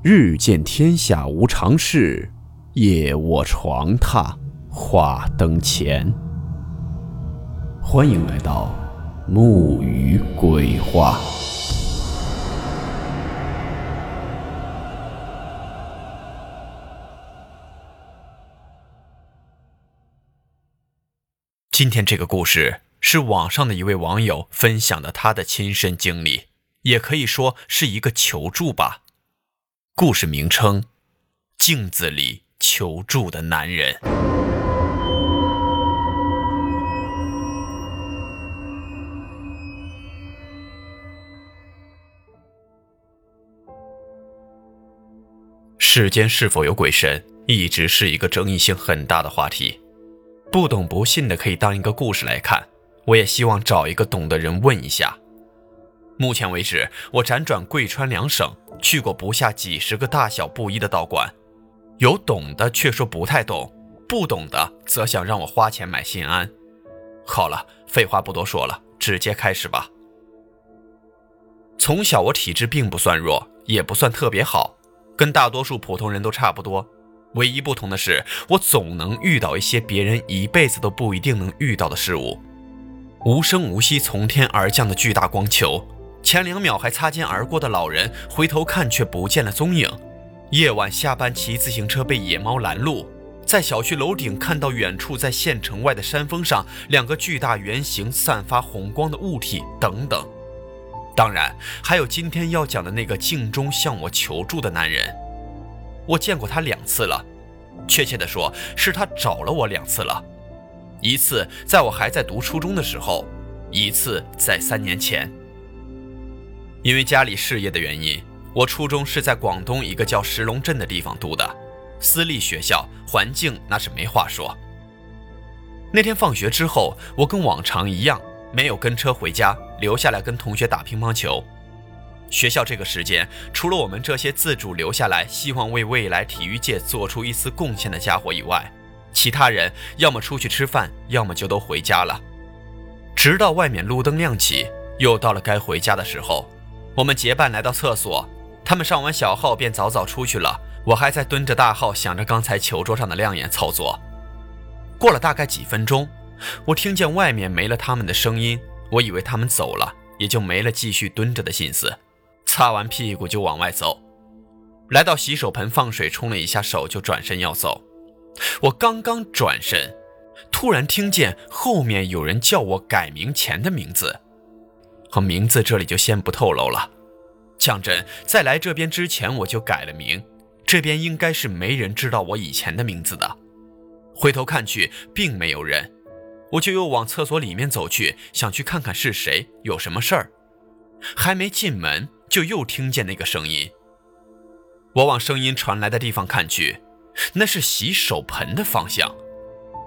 日见天下无常事，夜卧床榻话灯前。欢迎来到木鱼鬼话。今天这个故事是网上的一位网友分享的他的亲身经历，也可以说是一个求助吧。故事名称：镜子里求助的男人。世间是否有鬼神，一直是一个争议性很大的话题。不懂不信的可以当一个故事来看，我也希望找一个懂的人问一下。目前为止，我辗转贵川两省，去过不下几十个大小不一的道观，有懂的却说不太懂，不懂的则想让我花钱买心安。好了，废话不多说了，直接开始吧。从小我体质并不算弱，也不算特别好，跟大多数普通人都差不多。唯一不同的是，我总能遇到一些别人一辈子都不一定能遇到的事物，无声无息从天而降的巨大光球。前两秒还擦肩而过的老人，回头看却不见了踪影。夜晚下班骑自行车被野猫拦路，在小区楼顶看到远处在县城外的山峰上两个巨大圆形散发红光的物体等等。当然，还有今天要讲的那个镜中向我求助的男人。我见过他两次了，确切的说，是他找了我两次了。一次在我还在读初中的时候，一次在三年前。因为家里事业的原因，我初中是在广东一个叫石龙镇的地方读的，私立学校，环境那是没话说。那天放学之后，我跟往常一样，没有跟车回家，留下来跟同学打乒乓球。学校这个时间，除了我们这些自主留下来，希望为未来体育界做出一丝贡献的家伙以外，其他人要么出去吃饭，要么就都回家了。直到外面路灯亮起，又到了该回家的时候。我们结伴来到厕所，他们上完小号便早早出去了。我还在蹲着大号，想着刚才球桌上的亮眼操作。过了大概几分钟，我听见外面没了他们的声音，我以为他们走了，也就没了继续蹲着的心思。擦完屁股就往外走，来到洗手盆放水冲了一下手，就转身要走。我刚刚转身，突然听见后面有人叫我改名前的名字。和名字这里就先不透露了。讲真，在来这边之前我就改了名，这边应该是没人知道我以前的名字的。回头看去，并没有人，我就又往厕所里面走去，想去看看是谁，有什么事儿。还没进门，就又听见那个声音。我往声音传来的地方看去，那是洗手盆的方向。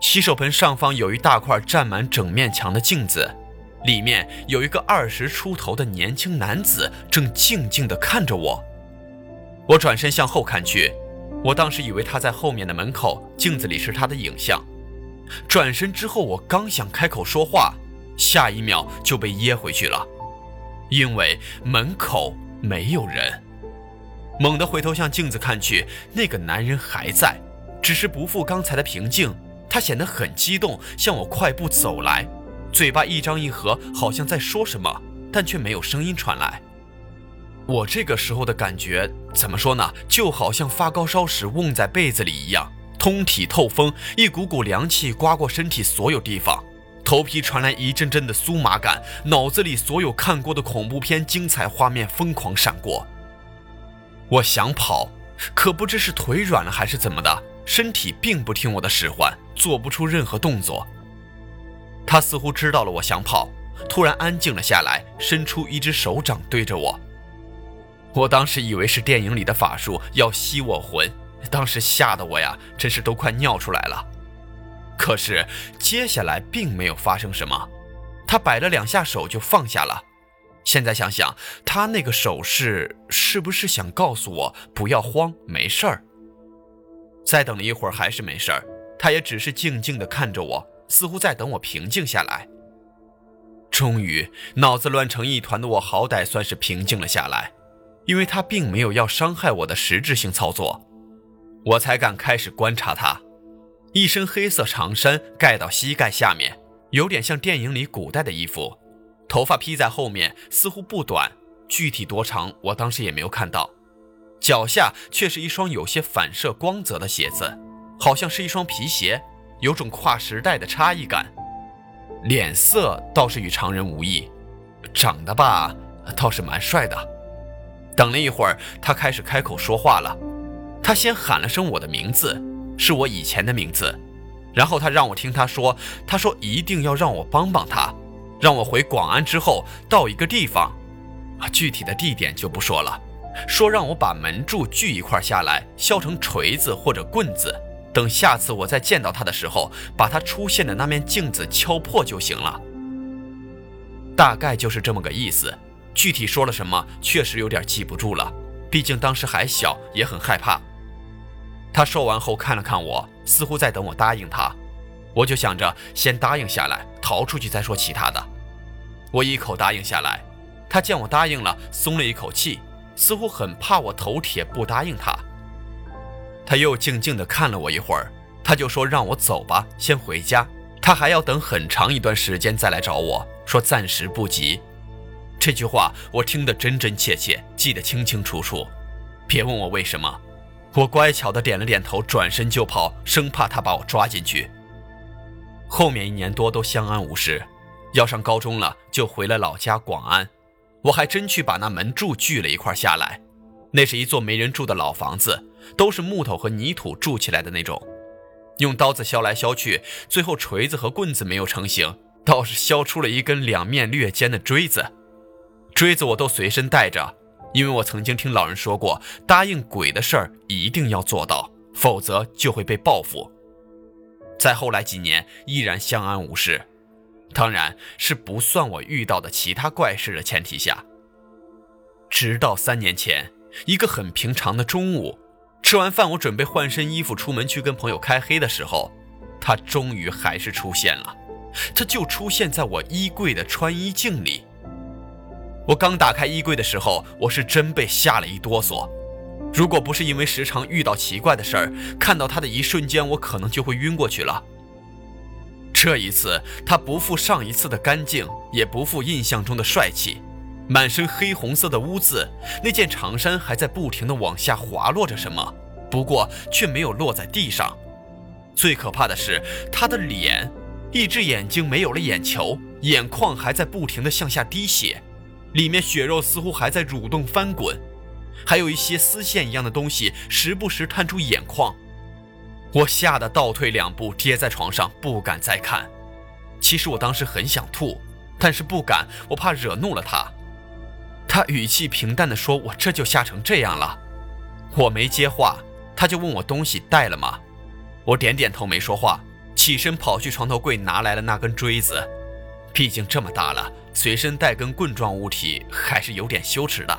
洗手盆上方有一大块占满整面墙的镜子。里面有一个二十出头的年轻男子，正静静地看着我。我转身向后看去，我当时以为他在后面的门口，镜子里是他的影像。转身之后，我刚想开口说话，下一秒就被噎回去了，因为门口没有人。猛地回头向镜子看去，那个男人还在，只是不复刚才的平静，他显得很激动，向我快步走来。嘴巴一张一合，好像在说什么，但却没有声音传来。我这个时候的感觉怎么说呢？就好像发高烧时瓮在被子里一样，通体透风，一股股凉气刮过身体所有地方，头皮传来一阵阵的酥麻感，脑子里所有看过的恐怖片精彩画面疯狂闪过。我想跑，可不知是腿软了还是怎么的，身体并不听我的使唤，做不出任何动作。他似乎知道了我想跑，突然安静了下来，伸出一只手掌对着我。我当时以为是电影里的法术要吸我魂，当时吓得我呀，真是都快尿出来了。可是接下来并没有发生什么，他摆了两下手就放下了。现在想想，他那个手势是不是想告诉我不要慌，没事儿？再等了一会儿还是没事儿，他也只是静静地看着我。似乎在等我平静下来。终于，脑子乱成一团的我，好歹算是平静了下来。因为他并没有要伤害我的实质性操作，我才敢开始观察他。一身黑色长衫盖到膝盖下面，有点像电影里古代的衣服，头发披在后面，似乎不短，具体多长我当时也没有看到。脚下却是一双有些反射光泽的鞋子，好像是一双皮鞋，有种跨时代的差异感。脸色倒是与常人无异，长得吧倒是蛮帅的。等了一会儿，他开始开口说话了。他先喊了声我的名字，是我以前的名字，然后他让我听他说，他说一定要让我帮帮他，让我回广安之后到一个地方，具体的地点就不说了，说让我把门柱锯一块下来，削成锤子或者棍子，等下次我再见到他的时候，把他出现的那面镜子敲破就行了。大概就是这么个意思。具体说了什么，确实有点记不住了，毕竟当时还小，也很害怕。他说完后看了看我，似乎在等我答应他。我就想着先答应下来，逃出去再说其他的。我一口答应下来，他见我答应了，松了一口气，似乎很怕我头铁不答应他。他又静静地看了我一会儿，他就说让我走吧，先回家。他还要等很长一段时间再来找我，说暂时不急。这句话我听得真真切切，记得清清楚楚。别问我为什么，我乖巧的点了点头，转身就跑，生怕他把我抓进去。后面一年多都相安无事，要上高中了就回了老家广安。我还真去把那门柱锯了一块下来，那是一座没人住的老房子，都是木头和泥土筑起来的那种。用刀子削来削去，最后锤子和棍子没有成型，倒是削出了一根两面略尖的锥子。锥子我都随身带着，因为我曾经听老人说过，答应鬼的事儿一定要做到，否则就会被报复。再后来几年依然相安无事，当然是不算我遇到的其他怪事的前提下。直到三年前，一个很平常的中午，吃完饭我准备换身衣服出门去跟朋友开黑的时候，他终于还是出现了，他就出现在我衣柜的穿衣镜里。我刚打开衣柜的时候，我是真被吓了一哆嗦。如果不是因为时常遇到奇怪的事儿，看到他的一瞬间，我可能就会晕过去了。这一次，他不复上一次的干净，也不复印象中的帅气，满身黑红色的污渍，那件长衫还在不停地往下滑落着什么，不过却没有落在地上。最可怕的是，他的脸，一只眼睛没有了眼球，眼眶还在不停地向下滴血。里面血肉似乎还在蠕动翻滚，还有一些丝线一样的东西时不时探出眼眶。我吓得倒退两步，跌在床上，不敢再看。其实我当时很想吐，但是不敢，我怕惹怒了他。他语气平淡地说：“我这就吓成这样了。”我没接话，他就问我东西带了吗？我点点头，没说话，起身跑去床头柜拿来了那根锥子。毕竟这么大了，随身带根棍状物体还是有点羞耻的。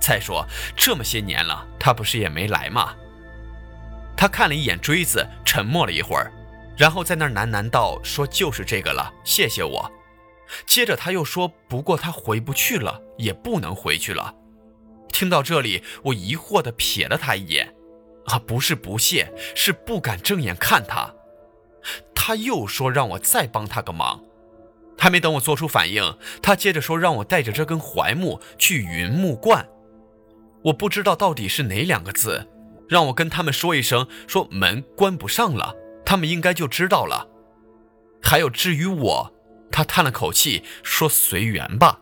再说这么些年了，他不是也没来吗？他看了一眼锥子，沉默了一会儿，然后在那儿喃喃道：“说就是这个了，谢谢我。”接着他又说：“不过他回不去了，也不能回去了。”听到这里，我疑惑地瞥了他一眼，啊，不是不屑，是不敢正眼看他。他又说让我再帮他个忙。还没等我做出反应，他接着说让我带着这根槐木去云木观。我不知道到底是哪两个字，让我跟他们说一声，说门关不上了，他们应该就知道了。还有至于我，他叹了口气说随缘吧。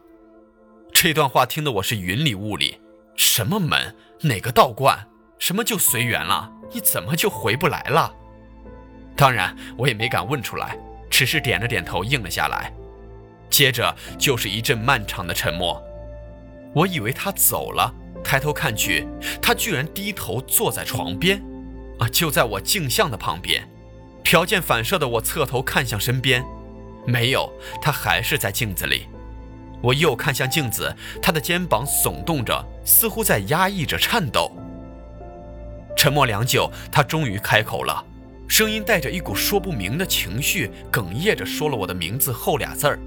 这段话听得我是云里雾里，什么门，哪个道观，什么就随缘了？你怎么就回不来了？当然，我也没敢问出来，只是点了点头应了下来。接着就是一阵漫长的沉默，我以为他走了，抬头看去，他居然低头坐在床边，啊，就在我镜像的旁边。条件反射的我侧头看向身边，没有，他还是在镜子里。我又看向镜子，他的肩膀耸动着，似乎在压抑着颤抖。沉默良久，他终于开口了，声音带着一股说不明的情绪，哽咽着说了我的名字后俩字儿。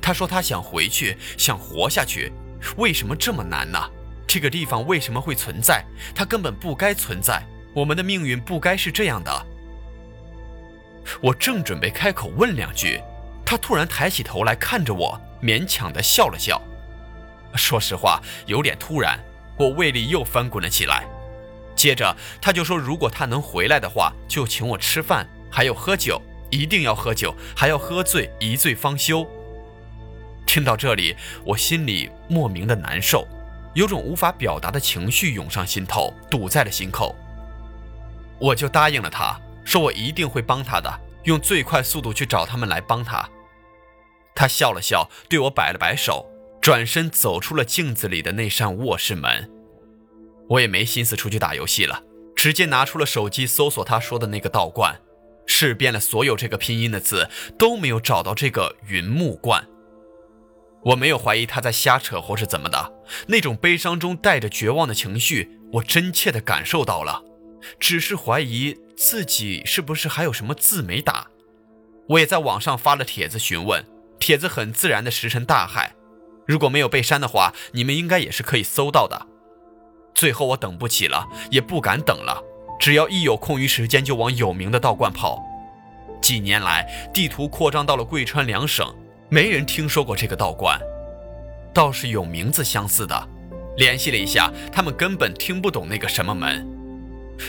他说他想回去，想活下去，为什么这么难呢？这个地方为什么会存在？它根本不该存在。我们的命运不该是这样的。我正准备开口问两句，他突然抬起头来看着我，勉强的笑了笑。说实话，有点突然，我胃里又翻滚了起来。接着他就说，如果他能回来的话，就请我吃饭，还有喝酒，一定要喝酒，还要喝醉，一醉方休。听到这里，我心里莫名的难受，有种无法表达的情绪涌上心头，堵在了心口。我就答应了他，说我一定会帮他的，用最快速度去找他们来帮他。他笑了笑，对我摆了摆手，转身走出了镜子里的那扇卧室门。我也没心思出去打游戏了，直接拿出了手机搜索他说的那个道观，试遍了所有这个拼音的字，都没有找到这个云木观。我没有怀疑他在瞎扯或是怎么的，那种悲伤中带着绝望的情绪，我真切地感受到了。只是怀疑自己是不是还有什么字没打。我也在网上发了帖子询问，帖子很自然的石沉大海。如果没有被删的话，你们应该也是可以搜到的。最后我等不起了，也不敢等了，只要一有空余时间就往有名的道观跑。几年来，地图扩张到了贵川两省。没人听说过这个道观，倒是有名字相似的。联系了一下，他们根本听不懂那个什么门。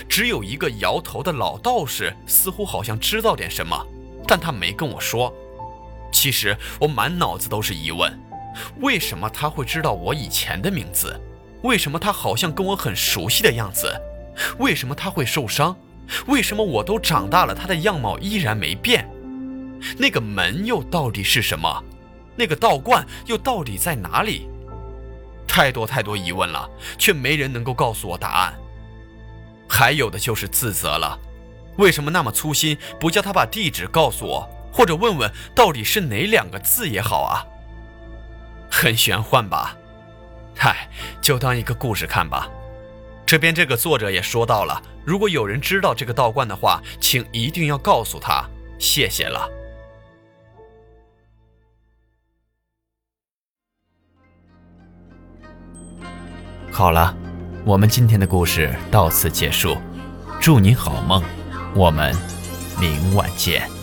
只有一个摇头的老道士，似乎好像知道点什么，但他没跟我说。其实我满脑子都是疑问：为什么他会知道我以前的名字？为什么他好像跟我很熟悉的样子？为什么他会受伤？为什么我都长大了，他的样貌依然没变？那个门又到底是什么？那个道观又到底在哪里？太多太多疑问了，却没人能够告诉我答案。还有的就是自责了，为什么那么粗心，不叫他把地址告诉我，或者问问到底是哪两个字也好啊？很玄幻吧？嗨，就当一个故事看吧。这边这个作者也说到了，如果有人知道这个道观的话，请一定要告诉他，谢谢了。好了，我们今天的故事到此结束，祝你好梦，我们明晚见。